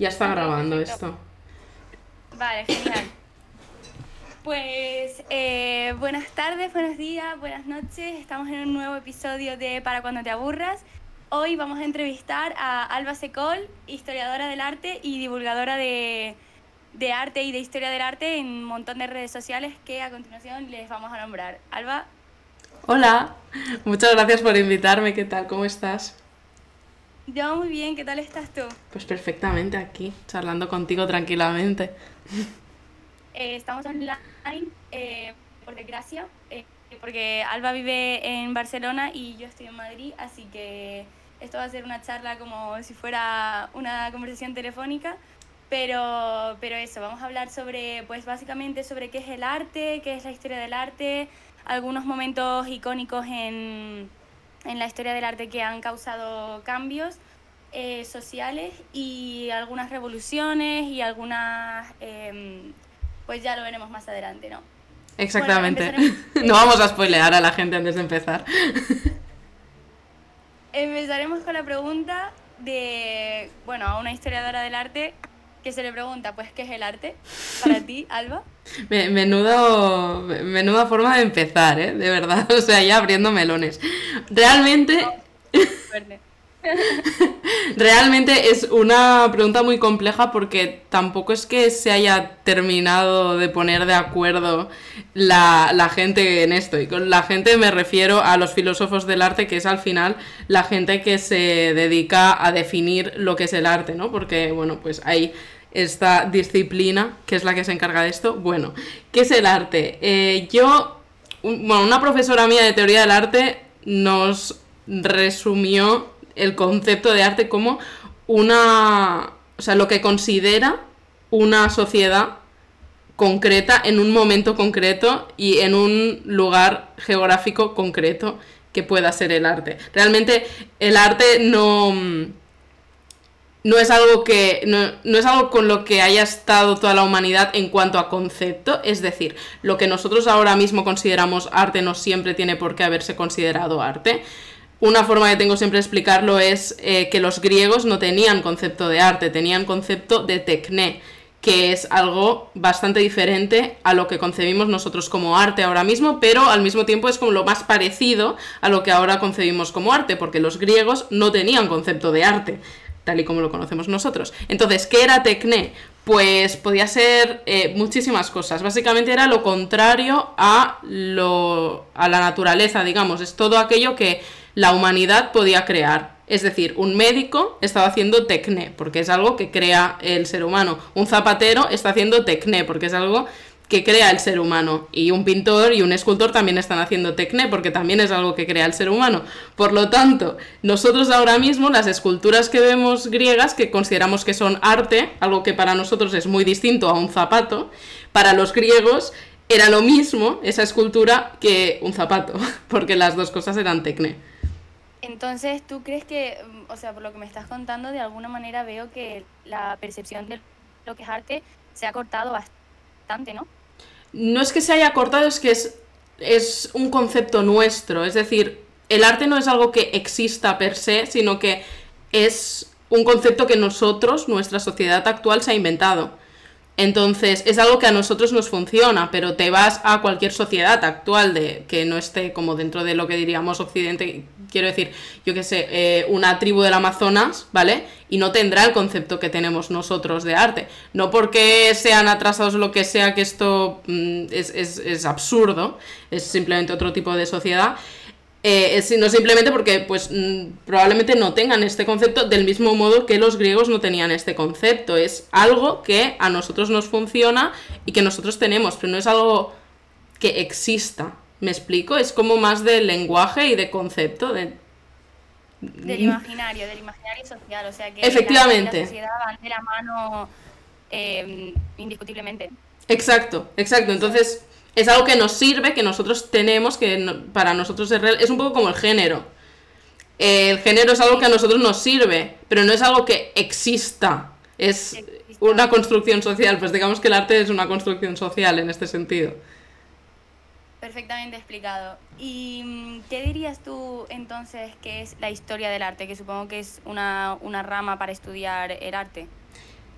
Ya está grabando esto. Vale, genial. Pues eh, buenas tardes, buenos días, buenas noches. Estamos en un nuevo episodio de Para cuando te aburras. Hoy vamos a entrevistar a Alba Secol, historiadora del arte y divulgadora de, de arte y de historia del arte en un montón de redes sociales que a continuación les vamos a nombrar. Alba. Hola, muchas gracias por invitarme. ¿Qué tal? ¿Cómo estás? Yo muy bien, ¿qué tal estás tú? Pues perfectamente aquí, charlando contigo tranquilamente. Eh, estamos online, eh, por desgracia, eh, porque Alba vive en Barcelona y yo estoy en Madrid, así que esto va a ser una charla como si fuera una conversación telefónica, pero, pero eso, vamos a hablar sobre, pues básicamente sobre qué es el arte, qué es la historia del arte, algunos momentos icónicos en en la historia del arte que han causado cambios eh, sociales y algunas revoluciones y algunas, em, pues ya lo veremos más adelante, ¿no? Exactamente. no vamos a spoilear a la gente antes de empezar. Empezaremos con la pregunta de, bueno, a una historiadora del arte que se le pregunta, pues, ¿qué es el arte para ti, Alba? Menudo, menuda forma de empezar, ¿eh? De verdad, o sea, ya abriendo melones. Realmente... Realmente es una pregunta muy compleja porque tampoco es que se haya terminado de poner de acuerdo la, la, gente en esto. Y con la gente me refiero a los filósofos del arte, que es al final la gente que se dedica a definir lo que es el arte, ¿no? Porque, bueno, pues hay esta disciplina que es la que se encarga de esto. Bueno, ¿qué es el arte? Eh, yo, bueno, una profesora mía de teoría del arte nos resumió el concepto de arte como una, o sea, lo que considera una sociedad concreta en un momento concreto y en un lugar geográfico concreto que pueda ser el arte. Realmente el arte no no es algo que no, es algo con lo que haya estado toda la humanidad en cuanto a concepto, es decir, lo que nosotros ahora mismo consideramos arte no siempre tiene por qué haberse considerado arte. Una forma que tengo siempre de explicarlo es eh, que los griegos no tenían concepto de arte, tenían concepto de tecné, que es algo bastante diferente a lo que concebimos nosotros como arte ahora mismo, pero al mismo tiempo es como lo más parecido a lo que ahora concebimos como arte, porque los griegos no tenían concepto de arte tal y como lo conocemos nosotros. Entonces, ¿qué era Tecné? Pues podía ser eh, muchísimas cosas. Básicamente era lo contrario a, lo, a la naturaleza, digamos. Es todo aquello que la humanidad podía crear. Es decir, un médico estaba haciendo tecné, porque es algo que crea el ser humano. Un zapatero está haciendo tecné, porque es algo que crea el ser humano. Y un pintor y un escultor también están haciendo tecné, porque también es algo que crea el ser humano. Por lo tanto, nosotros ahora mismo, las esculturas que vemos griegas, que consideramos que son arte, algo que para nosotros es muy distinto a un zapato, para los griegos era lo mismo esa escultura que un zapato, porque las dos cosas eran tecné. Entonces, ¿tú crees que, o sea, por lo que me estás contando, de alguna manera veo que la percepción de lo que es arte se ha cortado bastante, ¿no? no es que se haya cortado, es que es, es un concepto nuestro. Es decir, el arte no es algo que exista per se, sino que es un concepto que nosotros, nuestra sociedad actual, se ha inventado. Entonces, es algo que a nosotros nos funciona, pero te vas a cualquier sociedad actual de que no esté como dentro de lo que diríamos occidente, quiero decir, yo qué sé, eh, una tribu del Amazonas, ¿vale? Y no tendrá el concepto que tenemos nosotros de arte. No porque sean atrasados lo que sea, que esto mm, es, es, es absurdo, es simplemente otro tipo de sociedad. Eh, sino simplemente porque pues mm, probablemente no tengan este concepto del mismo modo que los griegos no tenían este concepto. Es algo que a nosotros nos funciona y que nosotros tenemos, pero no es algo que exista. ¿Me explico? Es como más de lenguaje y de concepto. De... Del imaginario, del imaginario social. O sea que Efectivamente. la sociedad van de la mano eh, indiscutiblemente. Exacto, exacto. Entonces es algo que nos sirve, que nosotros tenemos, que para nosotros es real. Es un poco como el género. El género es algo que a nosotros nos sirve, pero no es algo que exista. Es una construcción social. Pues digamos que el arte es una construcción social en este sentido. Perfectamente explicado. ¿Y qué dirías tú entonces que es la historia del arte? Que supongo que es una, una rama para estudiar el arte.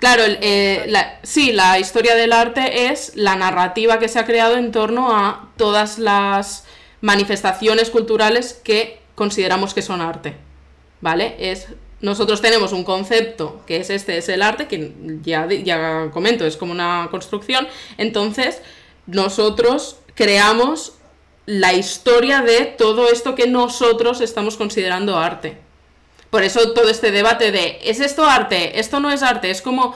Claro, eh, sí, la historia del arte es la narrativa que se ha creado en torno a todas las manifestaciones culturales que consideramos que son arte. ¿Vale? Es, nosotros tenemos un concepto que es este, es el arte, que ya, ya comento, es como una construcción. Entonces, nosotros creamos la historia de todo esto que nosotros estamos considerando arte. Por eso todo este debate de, ¿es esto arte? ¿Esto no es arte? Es como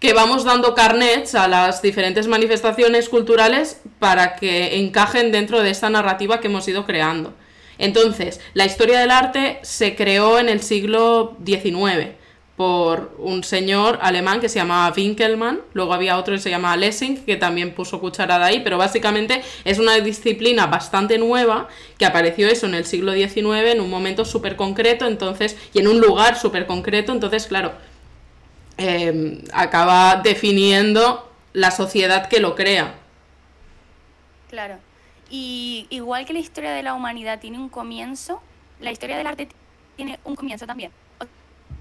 que vamos dando carnets a las diferentes manifestaciones culturales para que encajen dentro de esta narrativa que hemos ido creando. Entonces, la historia del arte se creó en el siglo XIX por un señor alemán que se llamaba Winkelmann, luego había otro que se llamaba Lessing, que también puso cucharada ahí, pero básicamente es una disciplina bastante nueva que apareció eso en el siglo XIX en un momento súper concreto, entonces, y en un lugar súper concreto, entonces, claro, em, acaba definiendo la sociedad que lo crea. Claro. Y igual que la historia de la humanidad tiene un comienzo, la historia del arte tiene un comienzo también.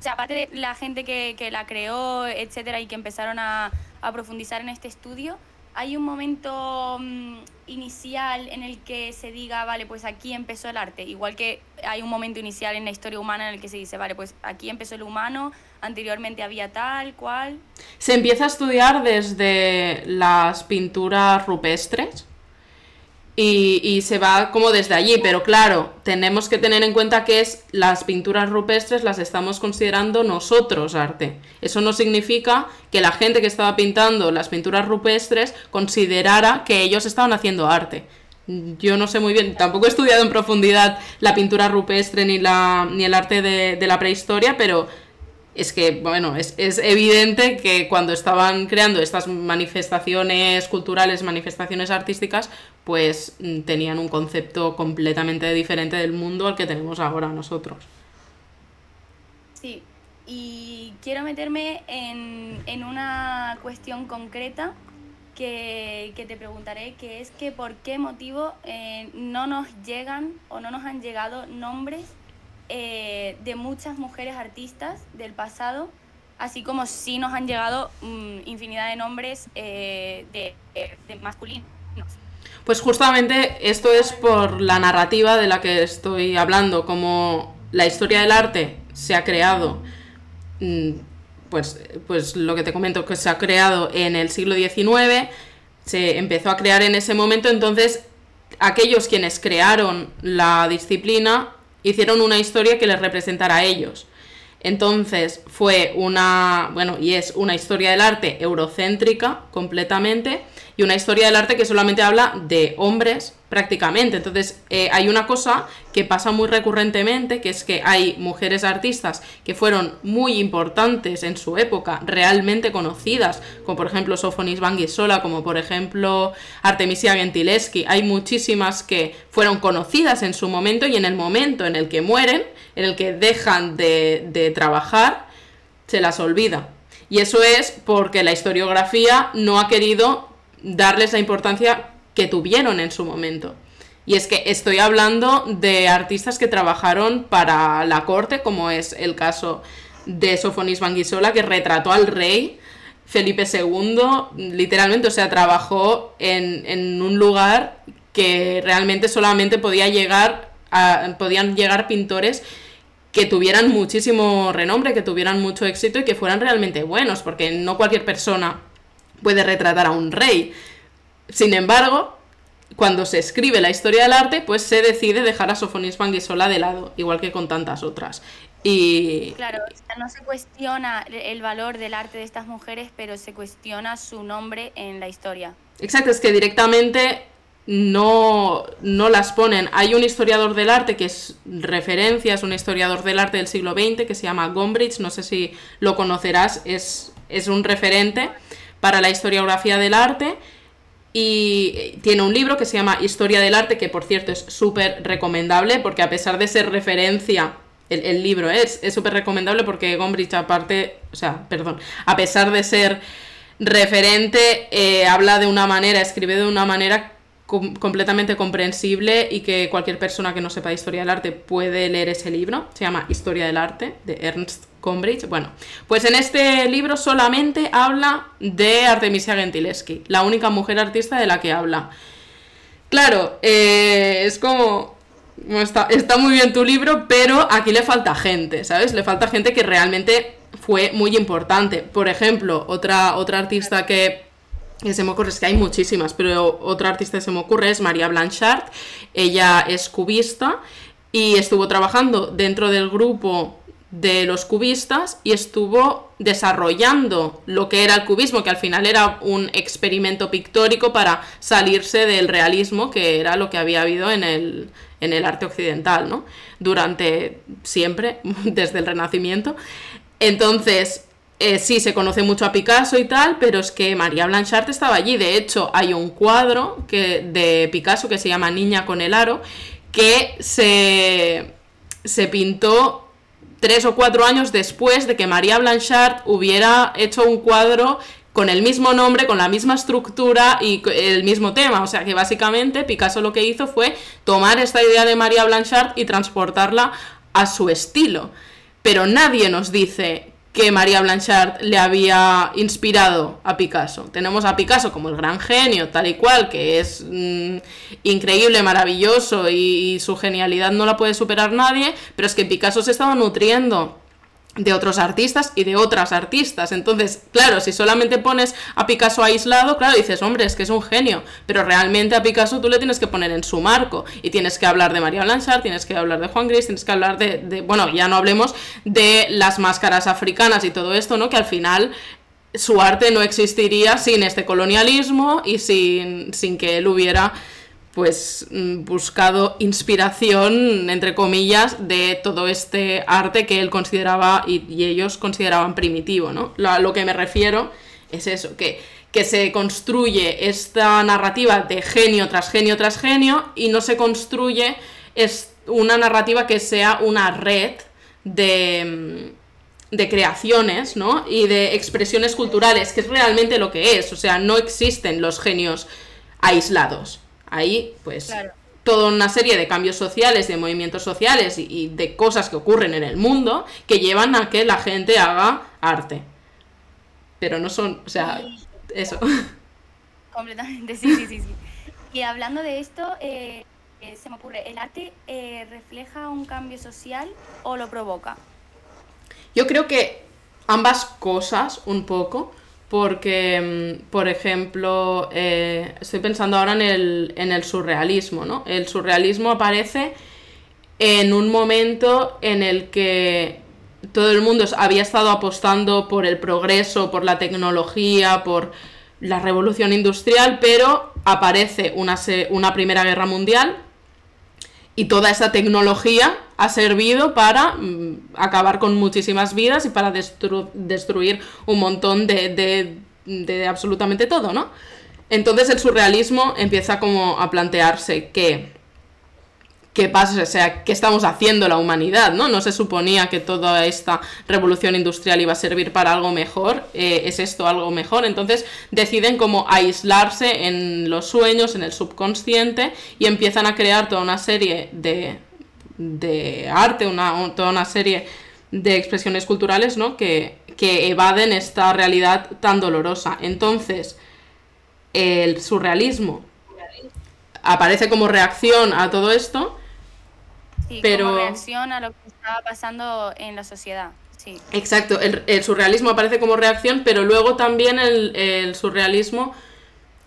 Sea, aparte de la gente que, que la creó, etcétera, y que empezaron a, a, profundizar en este estudio, hay un momento mm, inicial en el que se diga, vale, pues aquí empezó el arte. Igual que hay un momento inicial en la historia humana en el que se dice, vale, pues aquí empezó el humano, anteriormente había tal, cual. Se empieza a estudiar desde las pinturas rupestres y, se va como desde allí, pero claro, tenemos que tener en cuenta que es las pinturas rupestres las estamos considerando nosotros arte. Eso no significa que la gente que estaba pintando las pinturas rupestres considerara que ellos estaban haciendo arte. Yo no sé muy bien, tampoco he estudiado en profundidad la pintura rupestre ni, la, ni el arte de, de la prehistoria, pero es que, bueno, es, evidente que cuando estaban creando estas manifestaciones culturales, manifestaciones artísticas, pues mm, tenían un concepto completamente diferente del mundo al que tenemos ahora nosotros. Sí, y quiero meterme en, una cuestión concreta que, te preguntaré, que es que por qué motivo eh, no nos llegan o no nos han llegado nombres eh, de muchas mujeres artistas del pasado, así como sí nos han llegado mm, infinidad de nombres eh, de, de masculinos. Pues justamente esto es por la narrativa de la que estoy hablando, como la historia del arte se ha creado, mm, pues, pues lo que te comento, que se ha creado en el siglo XIX, se empezó a crear en ese momento, entonces aquellos quienes crearon la disciplina hicieron una historia que les representara a ellos. Entonces fue una, bueno, y es una historia del arte eurocéntrica completamente, y una historia del arte que solamente habla de hombres prácticamente. Entonces eh, hay una cosa que pasa muy recurrentemente, que es que hay mujeres artistas que fueron muy importantes en su época, realmente conocidas, como por ejemplo Sofonis Banguisola, como por ejemplo Artemisia Gentileschi. Hay muchísimas que fueron conocidas en su momento y en el momento en el que mueren, en el que dejan de, de trabajar, se las olvida. Y eso es porque la historiografía no ha querido darles la importancia que tuvieron en su momento. Y es que estoy hablando de artistas que trabajaron para la corte, como es el caso de Sofonis Banguisola, que retrató al rey Felipe II, literalmente, o sea, trabajó en, un lugar que realmente solamente podía llegar podían llegar pintores que tuvieran muchísimo renombre, que tuvieran mucho éxito y que fueran realmente buenos, porque no cualquier persona puede retratar a un rey. Sin embargo, cuando se escribe la historia del arte, pues se decide dejar a Sofonis Banguisola de lado, igual que con tantas otras. Y... Claro, no se cuestiona el valor del arte de estas mujeres, pero se cuestiona su nombre en la historia. Exacto, es que directamente no, no las ponen. Hay un historiador del arte que es referencia, es un historiador del arte del siglo XX que se llama Gombrich, no sé si lo conocerás, es, es un referente para la historiografía del arte y tiene un libro que se llama Historia del Arte, que por cierto es súper recomendable, porque a pesar de ser referencia, el, libro es súper recomendable porque Gombrich aparte, o sea, perdón, a pesar de ser referente, eh, habla de una manera, escribe de una manera completamente comprensible y que cualquier persona que no sepa de historia del arte puede leer ese libro. Se llama Historia del Arte, de Ernst Combridge. Bueno, pues en este libro solamente habla de Artemisia Gentileschi, la única mujer artista de la que habla. Claro, eh, es como... está, está muy bien tu libro, pero aquí le falta gente, ¿sabes? Le falta gente que realmente fue muy importante. Por ejemplo, otra, otra artista que, se me ocurre, es que hay muchísimas, pero otra artista que se me ocurre es María Blanchard. Ella es cubista y estuvo trabajando dentro del grupo de los cubistas y estuvo desarrollando lo que era el cubismo, que al final era un experimento pictórico para salirse del realismo, que era lo que había habido en el, en el arte occidental, ¿no? Durante siempre, desde el Renacimiento. Entonces, eh, sí, se conoce mucho a Picasso y tal, pero es que María Blanchard estaba allí. De hecho, hay un cuadro que, de Picasso que se llama Niña con el aro, que se, se pintó tres o cuatro años después de que María Blanchard hubiera hecho un cuadro con el mismo nombre, con la misma estructura y el mismo tema. O sea que básicamente Picasso lo que hizo fue tomar esta idea de María Blanchard y transportarla a su estilo. Pero nadie nos dice que María Blanchard le había inspirado a Picasso. Tenemos a Picasso como el gran genio, tal y cual, que es mm, increíble, maravilloso y, su genialidad no la puede superar nadie, pero es que Picasso se estaba nutriendo de otros artistas y de otras artistas. Entonces, claro, si solamente pones a Picasso aislado, claro, dices, hombre, es que es un genio, pero realmente a Picasso tú le tienes que poner en su marco y tienes que hablar de María Blanchard, tienes que hablar de Juan Gris, tienes que hablar de, de, bueno, ya no hablemos de las máscaras africanas y todo esto, ¿no? Que al final su arte no existiría sin este colonialismo y sin, sin que él hubiera pues mm, buscado inspiración, entre comillas, de todo este arte que él consideraba y, ellos consideraban primitivo, ¿no? Lo, a lo que me refiero es eso, que, que se construye esta narrativa de genio tras genio tras genio y no se construye una narrativa que sea una red de, mm, de creaciones, ¿no? Y de expresiones culturales, que es realmente lo que es, o sea, no existen los genios aislados Ahí, pues, toda una serie de cambios sociales, de movimientos sociales y, de cosas que ocurren en el mundo que llevan a que la gente haga arte. Pero no son, o sea, eso. Completamente, sí, sí, sí. sí. Y hablando de esto, eh, eh, se me ocurre, ¿el arte eh, refleja un cambio social o lo provoca? Yo creo que ambas cosas un poco porque, mm, por ejemplo, eh, estoy pensando ahora en el, surrealismo, ¿no? El surrealismo aparece en un momento en el que todo el mundo había estado apostando por el progreso, por la tecnología, por la revolución industrial, pero aparece una Primera Guerra Mundial y toda esa tecnología ha servido para mm, acabar con muchísimas vidas y para destruir un montón de, de, absolutamente todo, ¿no? Entonces el surrealismo empieza como a plantearse que qué pasa, o sea, qué estamos haciendo la humanidad, ¿no? No se suponía que toda esta revolución industrial iba a servir para algo mejor, eh, es esto algo mejor, entonces deciden como aislarse en los sueños, en el subconsciente y empiezan a crear toda una serie de, de arte, una, toda una serie de expresiones culturales, ¿no? Que, que evaden esta realidad tan dolorosa. Entonces, el surrealismo aparece como reacción a todo esto pero... como reacción a lo que estaba pasando en la sociedad. Sí. Exacto, el, surrealismo aparece como reacción, pero luego también el, surrealismo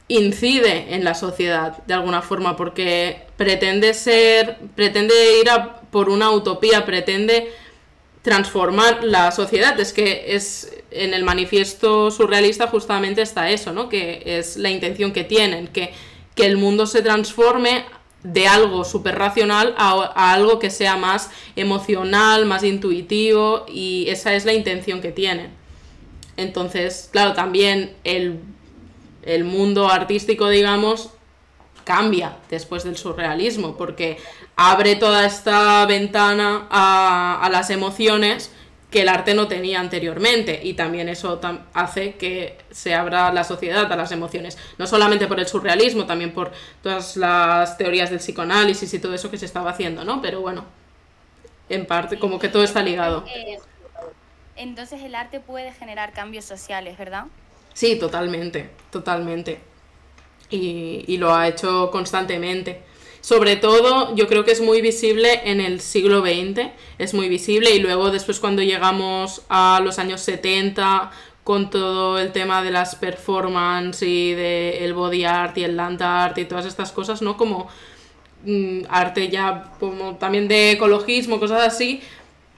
incide en la sociedad de alguna forma, porque pretende ser, pretende ir a por una utopía, pretende transformar la sociedad. Es que es en el manifiesto surrealista justamente está eso, ¿no? Que es la intención que tienen, que, que el mundo se transforme de algo súper racional a, algo que sea más emocional, más intuitivo y esa es la intención que tienen. Entonces, claro, también el, mundo artístico, digamos, cambia después del surrealismo porque abre toda esta ventana a, a las emociones que el arte no tenía anteriormente y también eso hace que se abra la sociedad a las emociones, no solamente por el surrealismo, también por todas las teorías del psicoanálisis y todo eso que se estaba haciendo, ¿no? Pero bueno, en parte como que todo está ligado. entonces el arte puede generar cambios sociales, ¿verdad? Sí, totalmente, totalmente. Y, y lo ha hecho constantemente. Sobre todo, yo creo que es muy visible en el siglo XX, es muy visible, y luego después cuando llegamos a los años 70, con todo el tema de las performance y del el body art y el land art y todas estas cosas, ¿no? Como mm, arte ya, como también de ecologismo, cosas así,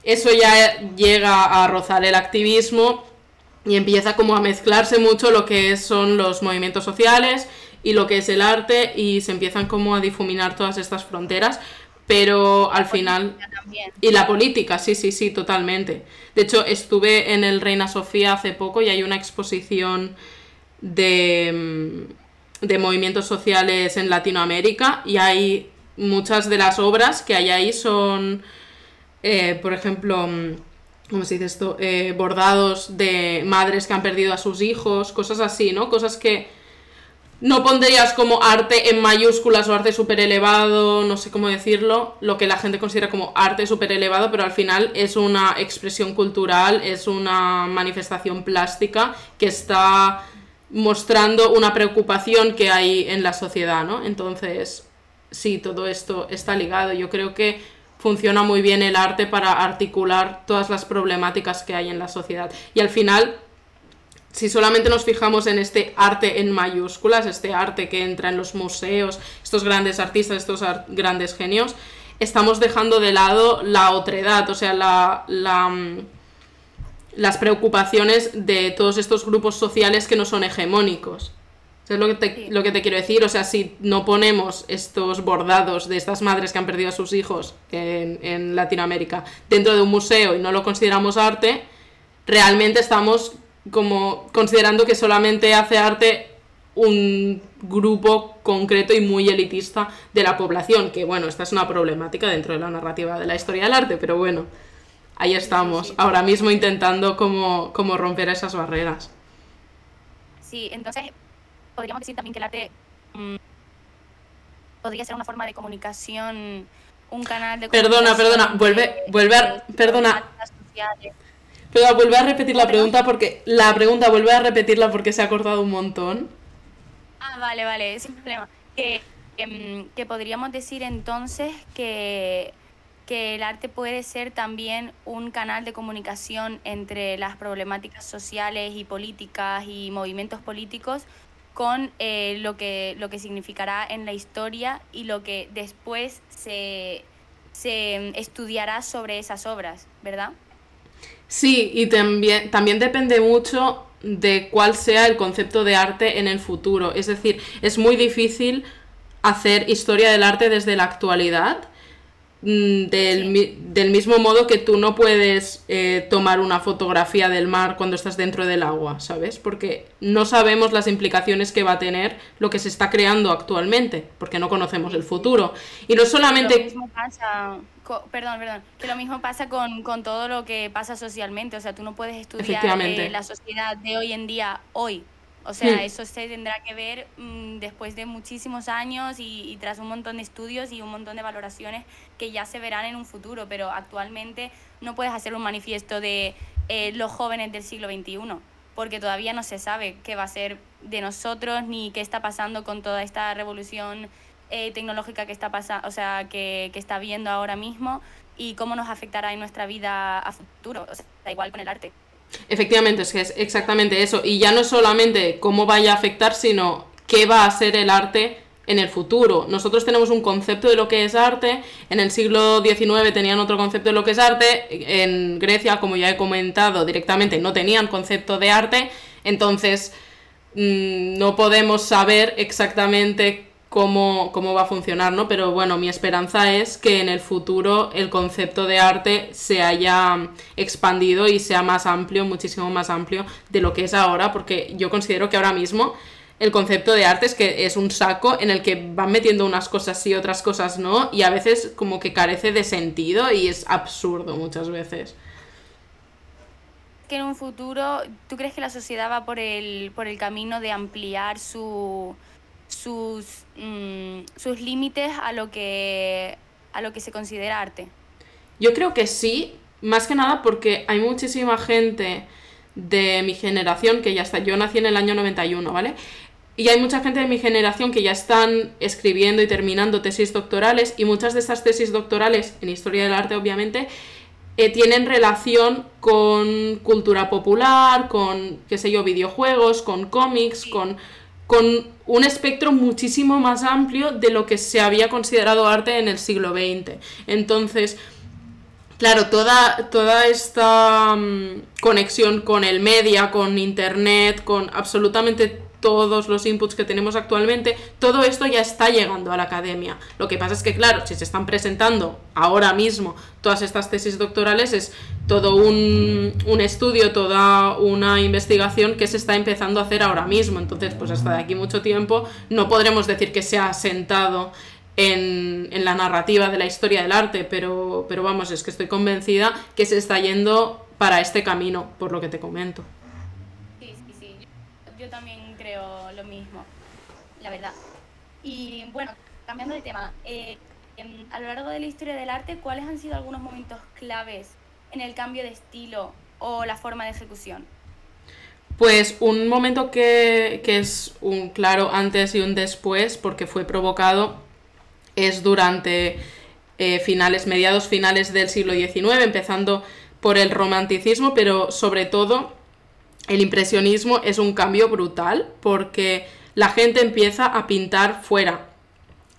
eso ya llega a rozar el activismo y empieza como a mezclarse mucho lo que son los movimientos sociales y lo que es el arte y se empiezan como a difuminar todas estas fronteras pero al final... Y la política, sí, sí, sí, totalmente. De hecho, estuve en el Reina Sofía hace poco y hay una exposición de, mm, de movimientos sociales en Latinoamérica y hay muchas de las obras que hay ahí son, eh, por ejemplo, mm, ¿cómo se dice esto? Eh, bordados de madres que han perdido a sus hijos, cosas así, ¿no? Cosas que no pondrías como arte en mayúsculas o arte súper elevado, no sé cómo decirlo, lo que la gente considera como arte súper elevado, pero al final es una expresión cultural, es una manifestación plástica que está mostrando una preocupación que hay en la sociedad, ¿no? Entonces, sí, todo esto está ligado. Yo creo que funciona muy bien el arte para articular todas las problemáticas que hay en la sociedad. Y al final si solamente nos fijamos en este arte en mayúsculas, este arte que entra en los museos, estos grandes artistas, estos grandes genios, estamos dejando de lado la otredad, o sea, la, mm, las preocupaciones de todos estos grupos sociales que no son hegemónicos. es lo que, te, lo que te quiero decir? O sea, si no ponemos estos bordados de estas madres que han perdido a sus hijos en, en Latinoamérica dentro de un museo y no lo consideramos arte, realmente estamos como considerando que solamente hace arte un grupo concreto y muy elitista de la población, que bueno, esta es una problemática dentro de la narrativa de la historia del arte, pero bueno, ahí estamos, ahora mismo intentando como, como romper esas barreras. Sí, entonces podríamos decir también que el arte mm, podría ser una forma de comunicación, un canal de Perdona, perdona, vuelve, vuelve a, perdona. Pero vuelve a repetir la pregunta porque. La pregunta, vuelve a repetirla porque se ha cortado un montón. Ah, vale, vale, sin problema. Que, que, podríamos decir entonces que, que el arte puede ser también un canal de comunicación entre las problemáticas sociales y políticas y movimientos políticos con eh, lo, que, lo que significará en la historia y lo que después se, se estudiará sobre esas obras, ¿verdad? Sí, y también, también depende mucho de cuál sea el concepto de arte en el futuro. Es decir, es muy difícil hacer historia del arte desde la actualidad Mm, del, mismo modo que tú no puedes eh, tomar una fotografía del mar cuando estás dentro del agua, ¿sabes? Porque no sabemos las implicaciones que va a tener lo que se está creando actualmente, porque no conocemos el futuro. Y no solamente... Lo mismo pasa, perdón, perdón, que lo mismo pasa con, todo lo que pasa socialmente, o sea, tú no puedes estudiar eh, la sociedad de hoy en día hoy, o sea, hmm. eso se tendrá que ver mm, después de muchísimos años y, tras un montón de estudios y un montón de valoraciones que ya se verán en un futuro, pero actualmente no puedes hacer un manifiesto de eh, los jóvenes del siglo XXI, porque todavía no se sabe qué va a ser de nosotros ni qué está pasando con toda esta revolución eh, tecnológica que está pasando, o sea, que, está viendo ahora mismo y cómo nos afectará en nuestra vida a futuro, da igual con el arte. Efectivamente, es que es exactamente eso. Y ya no solamente cómo vaya a afectar, sino qué va a ser el arte en el futuro. Nosotros tenemos un concepto de lo que es arte, en el siglo XIX tenían otro concepto de lo que es arte, en Grecia, como ya he comentado directamente, no tenían concepto de arte, entonces mm, no podemos saber exactamente cómo, cómo va a funcionar, ¿no? Pero bueno, mi esperanza es que en el futuro el concepto de arte se haya expandido y sea más amplio, muchísimo más amplio de lo que es ahora, porque yo considero que ahora mismo el concepto de arte es que es un saco en el que van metiendo unas cosas sí, otras cosas no, y a veces como que carece de sentido y es absurdo muchas veces. Que en un futuro, ¿tú crees que la sociedad va por el, por el camino de ampliar su, sus, mm, sus límites a lo, que, a lo que se considera arte. Yo creo que sí, más que nada porque hay muchísima gente de mi generación que ya está, yo nací en el año 91, ¿vale? Y hay mucha gente de mi generación que ya están escribiendo y terminando tesis doctorales y muchas de estas tesis doctorales, en historia del arte obviamente, eh, tienen relación con cultura popular, con, qué sé yo, videojuegos, con cómics, con, con un espectro muchísimo más amplio de lo que se había considerado arte en el siglo XX. Entonces, claro, toda, toda esta mm, conexión con el media, con internet, con absolutamente todos los inputs que tenemos actualmente, todo esto ya está llegando a la academia. Lo que pasa es que, claro, si se están presentando ahora mismo todas estas tesis doctorales, es todo un, estudio, toda una investigación que se está empezando a hacer ahora mismo. Entonces, pues hasta de aquí mucho tiempo no podremos decir que se ha sentado en, en, la narrativa de la historia del arte, pero, pero vamos, es que estoy convencida que se está yendo para este camino, por lo que te comento. Sí, sí. Yo también lo mismo, la verdad. Y bueno, cambiando de tema, eh, a lo largo de la historia del arte, ¿cuáles han sido algunos momentos claves en el cambio de estilo o la forma de ejecución? Pues un momento que, es un claro antes y un después, porque fue provocado, es durante eh, finales, mediados finales del siglo XIX, empezando por el romanticismo, pero sobre todo el impresionismo es un cambio brutal porque la gente empieza a pintar fuera.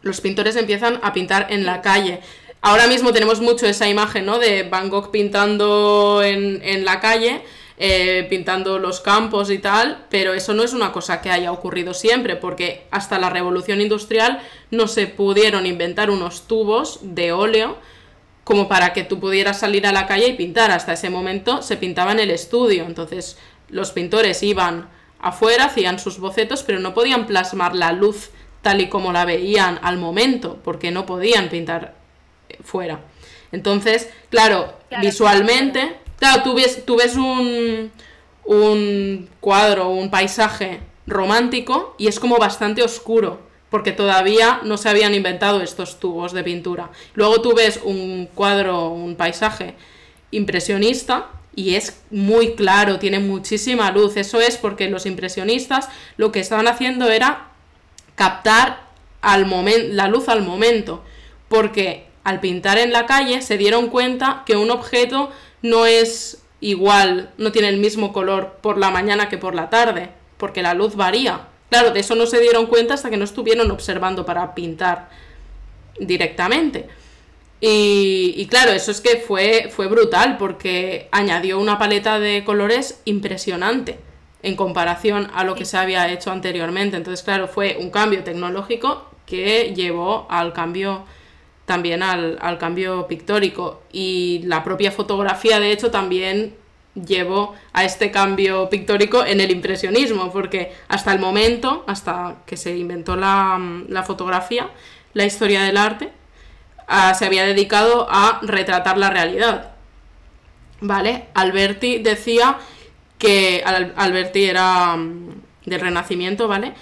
Los pintores empiezan a pintar en la calle. Ahora mismo tenemos mucho esa imagen, ¿no? De Van Gogh pintando en, la calle, eh, pintando los campos y tal, pero eso no es una cosa que haya ocurrido siempre, porque hasta la revolución industrial no se pudieron inventar unos tubos de óleo como para que tú pudieras salir a la calle y pintar. Hasta ese momento se pintaba en el estudio. Entonces, los pintores iban afuera, hacían sus bocetos, pero no podían plasmar la luz tal y como la veían al momento, porque no podían pintar eh, fuera. Entonces, claro, visualmente, claro, tú ves, tú ves un, un cuadro, un paisaje romántico y es como bastante oscuro, porque todavía no se habían inventado estos tubos de pintura. Luego tú ves un cuadro, un paisaje impresionista y es muy claro, tiene muchísima luz. Eso es porque los impresionistas lo que estaban haciendo era captar al la luz al momento, porque al pintar en la calle se dieron cuenta que un objeto no es igual, no tiene el mismo color por la mañana que por la tarde, porque la luz varía. Claro, de eso no se dieron cuenta hasta que no estuvieron observando para pintar directamente. Y, claro, eso es que fue, fue brutal porque añadió una paleta de colores impresionante en comparación a lo que se había hecho anteriormente. Entonces, claro, fue un cambio tecnológico que llevó al cambio también al, al cambio pictórico. Y la propia fotografía, de hecho, también llevó a este cambio pictórico en el impresionismo, porque hasta el momento, hasta que se inventó la, la fotografía, la historia del arte, se había dedicado a retratar la realidad. ¿Vale? Alberti decía que Alberti era mm, del Renacimiento, ¿vale?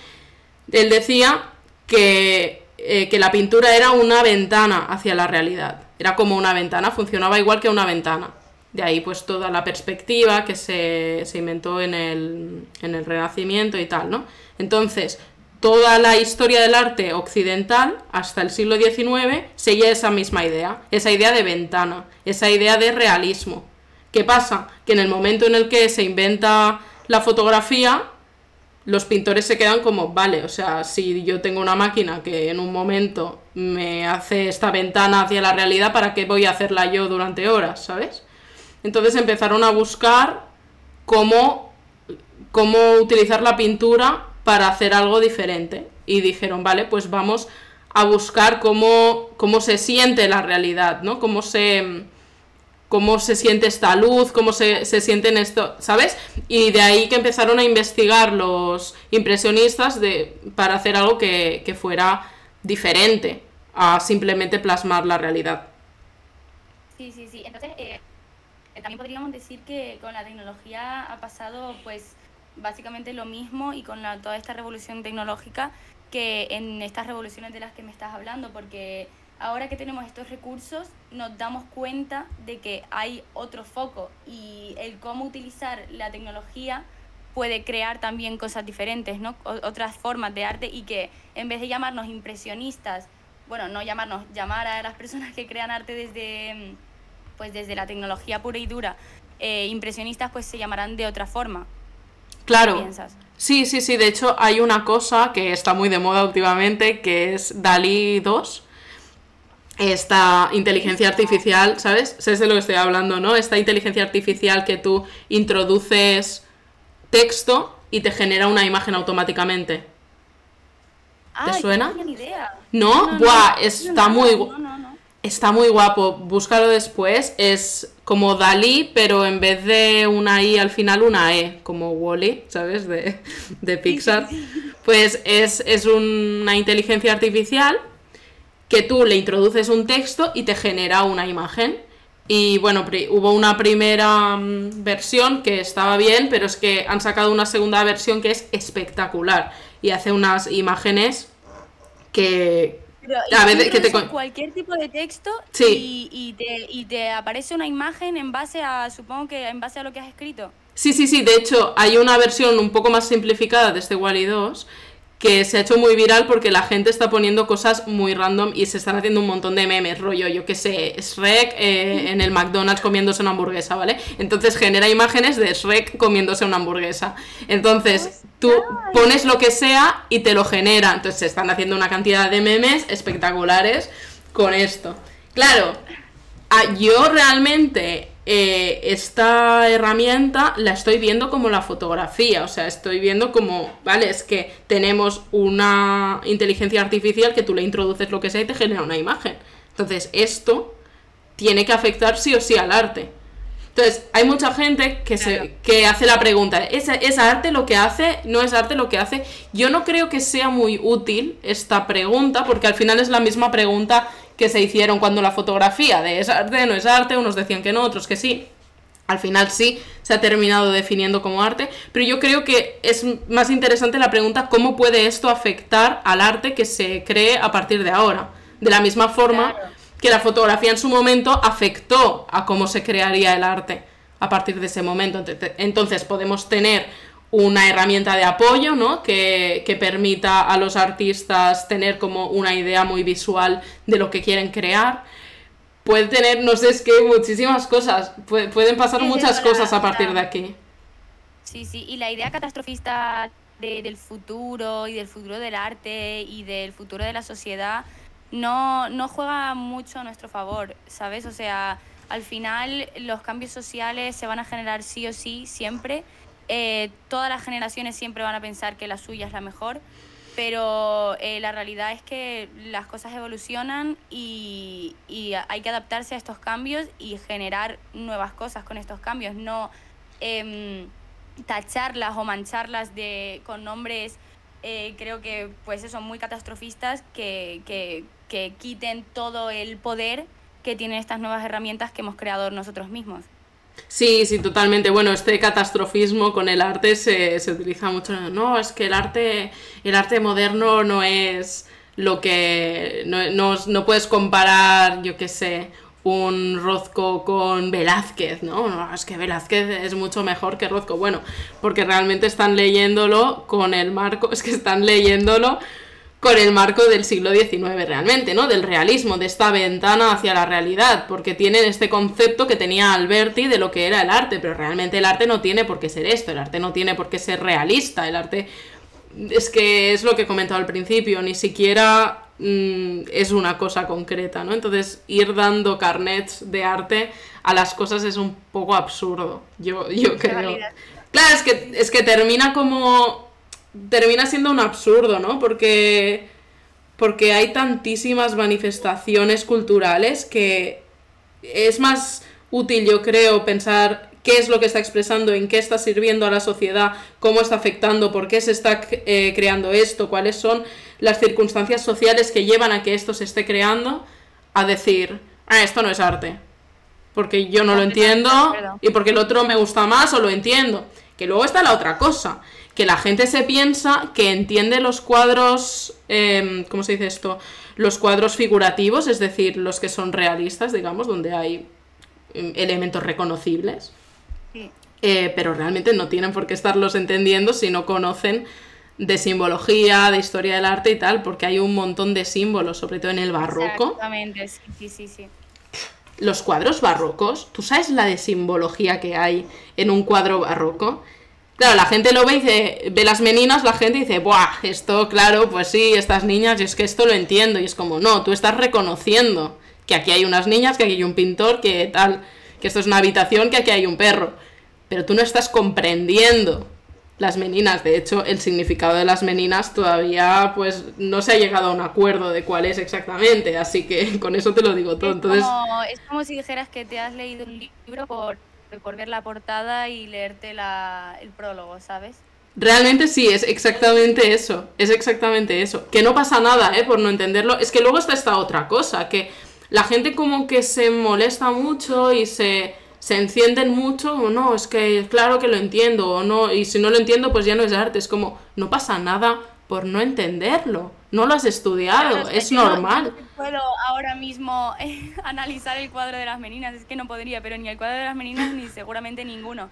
Él decía que, eh, que la pintura era una ventana hacia la realidad. Era como una ventana, funcionaba igual que una ventana. De ahí pues toda la perspectiva que se, se inventó en el, en el Renacimiento y tal, ¿no? Entonces, toda la historia del arte occidental, hasta el siglo XIX, seguía esa misma idea, esa idea de ventana, esa idea de realismo. ¿Qué pasa? Que en el momento en el que se inventa la fotografía, los pintores se quedan como, vale, o sea, si yo tengo una máquina que en un momento me hace esta ventana hacia la realidad, ¿para qué voy a hacerla yo durante horas, ¿sabes? Entonces empezaron a buscar cómo, cómo utilizar la pintura para hacer algo diferente. Y dijeron, vale, pues vamos a buscar cómo, cómo se siente la realidad, ¿no? Cómo se, cómo se siente esta luz, cómo se, se sienten esto, ¿sabes? Y de ahí que empezaron a investigar los impresionistas de, para hacer algo que, que fuera diferente a simplemente plasmar la realidad. Sí, sí, sí. Entonces, eh, también podríamos decir que con la tecnología ha pasado, pues, básicamente lo mismo y con la, toda esta revolución tecnológica que en estas revoluciones de las que me estás hablando, porque ahora que tenemos estos recursos nos damos cuenta de que hay otro foco y el cómo utilizar la tecnología puede crear también cosas diferentes, ¿no? otras formas de arte y que en vez de llamarnos impresionistas, bueno, no llamarnos, llamar a las personas que crean arte desde, pues desde la tecnología pura y dura, eh, impresionistas, pues se llamarán de otra forma. Claro. piensas? Sí, sí, sí. De hecho, hay una cosa que está muy de moda últimamente, que es Dalí 2. Esta inteligencia artificial, ¿sabes? ¿Sabes de lo que estoy hablando, no? Esta inteligencia artificial que tú introduces texto y te genera una imagen automáticamente. ¿Te suena? No, idea. ¿No? Buah, está muy está muy guapo. Búscalo después. Es como Dalí, pero en vez de una I al final una E, como Wally, ¿sabes? De, de Pixar. Pues es, es una inteligencia artificial que tú le introduces un texto y te genera una imagen. Y bueno, hubo una primera mm, versión que estaba bien, pero es que han sacado una segunda versión que es espectacular y hace unas imágenes que... a veces que te... cualquier tipo de texto y, y, te, y te aparece una imagen en base a, supongo que en base a lo que has escrito. Sí, sí, sí, de hecho hay una versión un poco más simplificada de este Wally 2 que se ha hecho muy viral porque la gente está poniendo cosas muy random y se están haciendo un montón de memes, rollo, yo que sé, Shrek eh, en el McDonald's comiéndose una hamburguesa, ¿vale? Entonces genera imágenes de Shrek comiéndose una hamburguesa. Entonces tú pones lo que sea y te lo genera. Entonces se están haciendo una cantidad de memes espectaculares con esto. Claro, yo realmente eh, esta herramienta la estoy viendo como la fotografía, o sea, estoy viendo como, vale, es que tenemos una inteligencia artificial que tú le introduces lo que sea y te genera una imagen. Entonces, esto tiene que afectar sí o sí al arte. Entonces, hay mucha gente que, se, que hace la pregunta, ¿es, ¿es arte lo que hace? ¿No es arte lo que hace? Yo no creo que sea muy útil esta pregunta, porque al final es la misma pregunta que se hicieron cuando la fotografía de es arte, no es arte, unos decían que no, otros que sí. Al final sí se ha terminado definiendo como arte, pero yo creo que es más interesante la pregunta cómo puede esto afectar al arte que se cree a partir de ahora. De la misma forma que la fotografía en su momento afectó a cómo se crearía el arte a partir de ese momento. Entonces podemos tener una herramienta de apoyo, ¿no? Que, permita a los artistas tener como una idea muy visual de lo que quieren crear. Puede tener, no sé, es que muchísimas cosas, pueden pasar muchas cosas a partir de aquí. Sí, sí, y la idea catastrofista del futuro y del futuro del arte y del futuro de la sociedad no, no juega mucho a nuestro favor, ¿sabes? O sea, al final los cambios sociales se van a generar sí o sí, siempre, eh, todas las generaciones siempre van a pensar que la suya es la mejor, pero eh, la realidad es que las cosas evolucionan y, hay que adaptarse a estos cambios y generar nuevas cosas con estos cambios, no em, tacharlas o mancharlas de, con nombres, eh, creo que pues son muy catastrofistas que quiten todo el poder que tienen estas nuevas herramientas que hemos creado nosotros mismos. Sí, sí, totalmente. Bueno, este catastrofismo con el arte se, se utiliza mucho. No, es que el arte, el arte moderno no es lo que. No, no, puedes comparar, yo qué sé, un Rozco con Velázquez, ¿no? ¿no? Es que Velázquez es mucho mejor que Rozco. Bueno, porque realmente están leyéndolo con el marco, es que están leyéndolo con el marco del siglo XIX realmente, ¿no? Del realismo, de esta ventana hacia la realidad, porque tienen este concepto que tenía Alberti de lo que era el arte, pero realmente el arte no tiene por qué ser esto, el arte no tiene por qué ser realista, el arte es que es lo que he comentado al principio, ni siquiera mm, es una cosa concreta, ¿no? Entonces ir dando carnets de arte a las cosas es un poco absurdo, yo, yo creo. Claro, es que, es que termina como termina siendo un absurdo, ¿no? Porque, porque hay tantísimas manifestaciones culturales que es más útil, yo creo, pensar qué es lo que está expresando, en qué está sirviendo a la sociedad, cómo está afectando, por qué se está eh, creando esto, cuáles son las circunstancias sociales que llevan a que esto se esté creando, a decir, ah, esto no es arte, porque yo no lo entiendo y porque el otro me gusta más o lo entiendo Que luego está la otra cosa, que la gente se piensa que entiende los cuadros, em, ¿cómo se dice esto? Los cuadros figurativos, es decir, los que son realistas, digamos, donde hay em, elementos reconocibles. Eh, pero realmente no tienen por qué estarlos entendiendo si no conocen de simbología, de historia del arte y tal, porque hay un montón de símbolos, sobre todo en el barroco. Exactamente, sí, sí, sí. Los cuadros barrocos, ¿tú sabes la de simbología que hay en un cuadro barroco? Claro, la gente lo ve y dice, ve las meninas, la gente dice, ¡buah! Esto, claro, pues sí, estas niñas, y es que esto lo entiendo. Y es como, no, tú estás reconociendo que aquí hay unas niñas, que aquí hay un pintor, que tal, que esto es una habitación, que aquí hay un perro. Pero tú no estás comprendiendo las meninas. De hecho, el significado de las meninas todavía pues no se ha llegado a un acuerdo de cuál es exactamente, así que con eso te lo digo todo. Entonces... Es, como, si dijeras que te has leído un libro por, por ver la portada y leerte la, el prólogo, ¿sabes? Realmente sí, es exactamente eso, es exactamente eso. Que no pasa nada, ¿eh? Por no entenderlo. Es que luego está esta otra cosa, que la gente como que se molesta mucho y se se encienden mucho, o no, es que claro que lo entiendo, o no, y si no lo entiendo, pues ya no es arte, es como, no pasa nada por no entenderlo, no lo has estudiado, es, normal. No puedo ahora mismo eh, analizar el cuadro de las meninas, es que no podría, pero ni el cuadro de las meninas ni seguramente ninguno.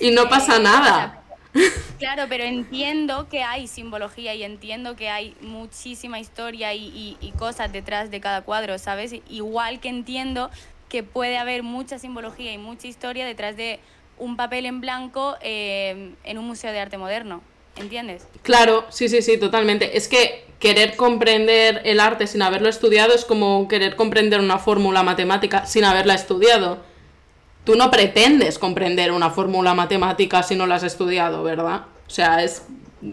y no pasa nada. claro, pero entiendo que hay simbología y entiendo que hay muchísima historia y, y cosas detrás de cada cuadro, ¿sabes? Igual que entiendo que puede haber mucha simbología y mucha historia detrás de un papel en blanco eh, en un museo de arte moderno. ¿Entiendes? Claro, sí, sí, sí, totalmente. Es que querer comprender el arte sin haberlo estudiado es como querer comprender una fórmula matemática sin haberla estudiado. Tú no pretendes comprender una fórmula matemática si no la has estudiado, ¿verdad? O sea, es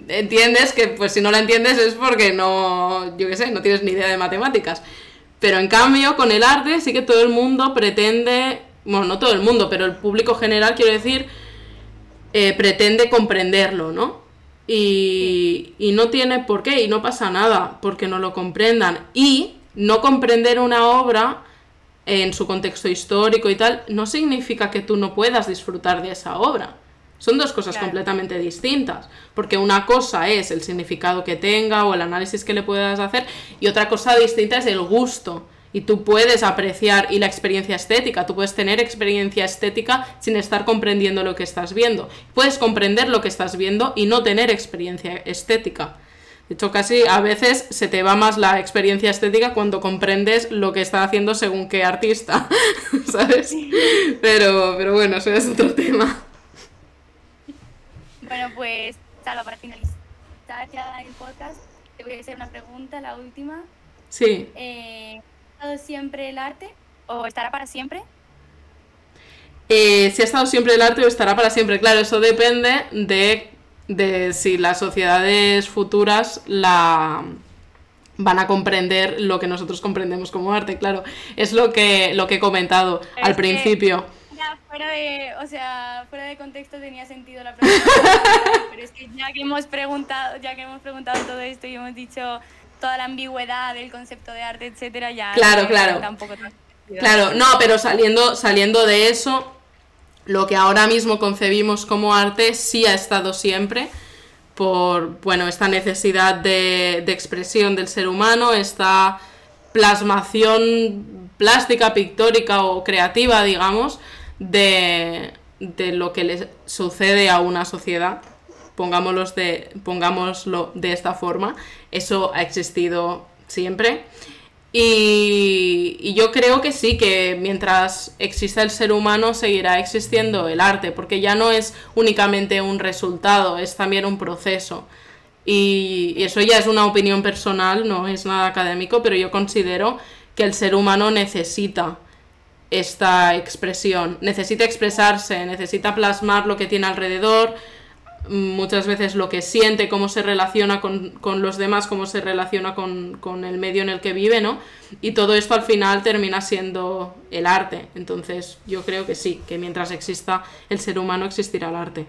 entiendes que pues si no la entiendes es porque no, yo qué sé, no tienes ni idea de matemáticas. Pero en cambio, con el arte sí que todo el mundo pretende, bueno, no todo el mundo, pero el público general, quiero decir, eh, pretende comprenderlo, ¿no? Y, y no tiene por qué, y no pasa nada porque no lo comprendan. Y no comprender una obra en su contexto histórico y tal, no significa que tú no puedas disfrutar de esa obra. Son dos cosas completamente distintas, porque una cosa es el significado que tenga o el análisis que le puedas hacer y otra cosa distinta es el gusto. Y tú puedes apreciar y la experiencia estética, tú puedes tener experiencia estética sin estar comprendiendo lo que estás viendo. Puedes comprender lo que estás viendo y no tener experiencia estética. De hecho, casi a veces se te va más la experiencia estética cuando comprendes lo que está haciendo según qué artista, ¿sabes? Pero, pero bueno, eso es otro tema. Bueno, pues, Salva, para finalizar ya el podcast, te voy a hacer una pregunta, la última. Sí. Eh, ¿Ha estado siempre el arte o estará para siempre? Eh, si ha estado siempre el arte o estará para siempre. Claro, eso depende de, de si las sociedades futuras la van a comprender lo que nosotros comprendemos como arte, claro. Es lo que, lo que he comentado al principio fuera de, o sea, fuera de contexto tenía sentido la pregunta, pero es que ya que hemos preguntado, ya que hemos preguntado todo esto y hemos dicho toda la ambigüedad del concepto de arte, etcétera, ya claro, claro. tampoco Claro, no, pero saliendo, saliendo de eso, lo que ahora mismo concebimos como arte sí ha estado siempre por, bueno, esta necesidad de, de expresión del ser humano, esta plasmación plástica, pictórica o creativa, digamos, de, lo que le sucede a una sociedad, pongámoslo de, pongámoslo de esta forma, eso ha existido siempre. Y, y, yo creo que sí, que mientras exista el ser humano seguirá existiendo el arte, porque ya no es únicamente un resultado, es también un proceso. Y eso ya es una opinión personal, no es nada académico, pero yo considero que el ser humano necesita esta expresión. Necesita expresarse, necesita plasmar lo que tiene alrededor, muchas veces lo que siente, cómo se relaciona con, los demás, cómo se relaciona con, el medio en el que vive, ¿no? Y todo esto al final termina siendo el arte. Entonces yo creo que sí, que mientras exista el ser humano existirá el arte.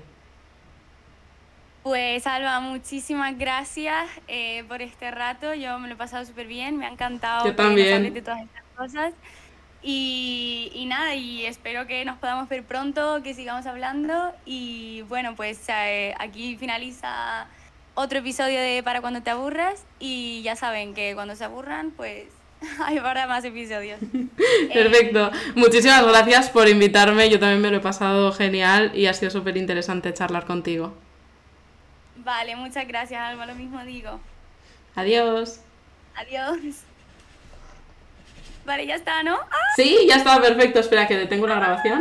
Pues Alba, muchísimas gracias eh, por este rato. Yo me lo he pasado súper bien, me ha encantado Yo también. de todas estas cosas. Y, y, nada, y espero que nos podamos ver pronto, que sigamos hablando. Y bueno, pues eh, aquí finaliza otro episodio de Para cuando te aburras. Y ya saben que cuando se aburran, pues hay para más episodios. Perfecto. Muchísimas gracias por invitarme. Yo también me lo he pasado genial y ha sido súper interesante charlar contigo. Vale, muchas gracias, Alba. Lo mismo digo. Adiós. Adiós. Vale, ya está, ¿no? Sí, ya está perfecto. Espera, que detengo la grabación.